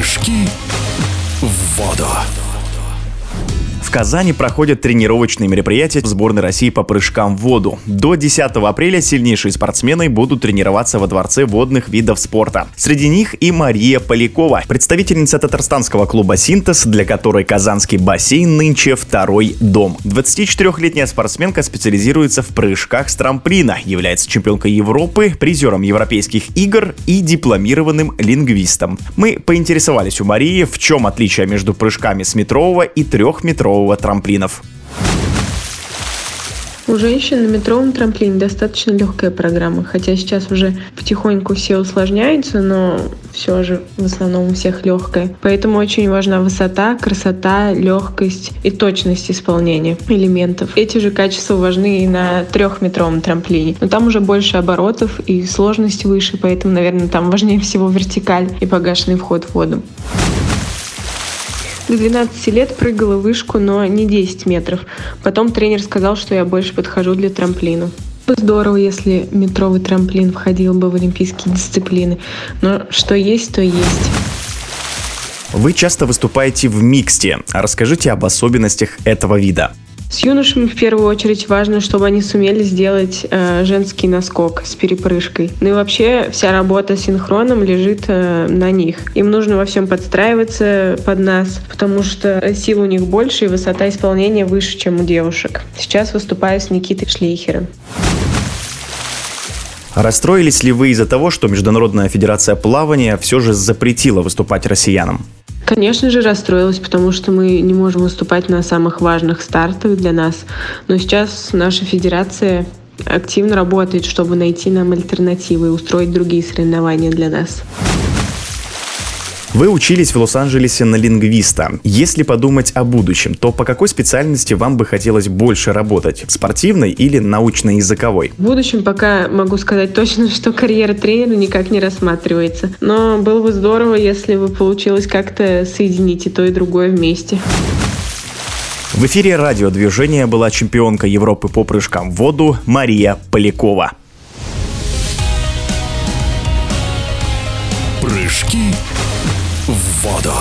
Прыжки в воду. В Казани проходят тренировочные мероприятия сборной России по прыжкам в воду. До 10 апреля сильнейшие спортсмены будут тренироваться во Дворце водных видов спорта. Среди них и Мария Полякова, представительница татарстанского клуба «Синтез», для которой казанский бассейн нынче второй дом. 24-летняя спортсменка специализируется в прыжках с трамплина, является чемпионкой Европы, призером европейских игр и дипломированным лингвистом. Мы поинтересовались у Марии, в чем отличие между прыжками с метрового и трехметрового метрового трамплинов. У женщин на метровом трамплине достаточно легкая программа, хотя сейчас уже потихоньку все усложняются, но все же в основном у всех легкая. Поэтому очень важна высота, красота, легкость и точность исполнения элементов. Эти же качества важны и на трехметровом трамплине. Но там уже больше оборотов и сложность выше, поэтому, наверное, там важнее всего вертикаль и погашенный вход в воду. До 12 лет прыгала вышку, но не 10 метров. Потом тренер сказал, что я больше подхожу для трамплина. Здорово, если метровый трамплин входил бы в олимпийские дисциплины. Но что есть, то есть. Вы часто выступаете в миксте. Расскажите об особенностях этого вида. С юношами в первую очередь важно, чтобы они сумели сделать э, женский наскок с перепрыжкой. Ну и вообще вся работа с синхроном лежит э, на них. Им нужно во всем подстраиваться под нас, потому что сил у них больше и высота исполнения выше, чем у девушек. Сейчас выступаю с Никитой Шлейхером. Расстроились ли вы из-за того, что Международная Федерация плавания все же запретила выступать россиянам? Конечно же, расстроилась, потому что мы не можем выступать на самых важных стартах для нас. Но сейчас наша федерация активно работает, чтобы найти нам альтернативы и устроить другие соревнования для нас. Вы учились в Лос-Анджелесе на лингвиста. Если подумать о будущем, то по какой специальности вам бы хотелось больше работать? Спортивной или научно-языковой? В будущем пока могу сказать точно, что карьера тренера никак не рассматривается. Но было бы здорово, если бы получилось как-то соединить и то, и другое вместе. В эфире радиодвижения была чемпионка Европы по прыжкам в воду Мария Полякова. Прыжки в воду.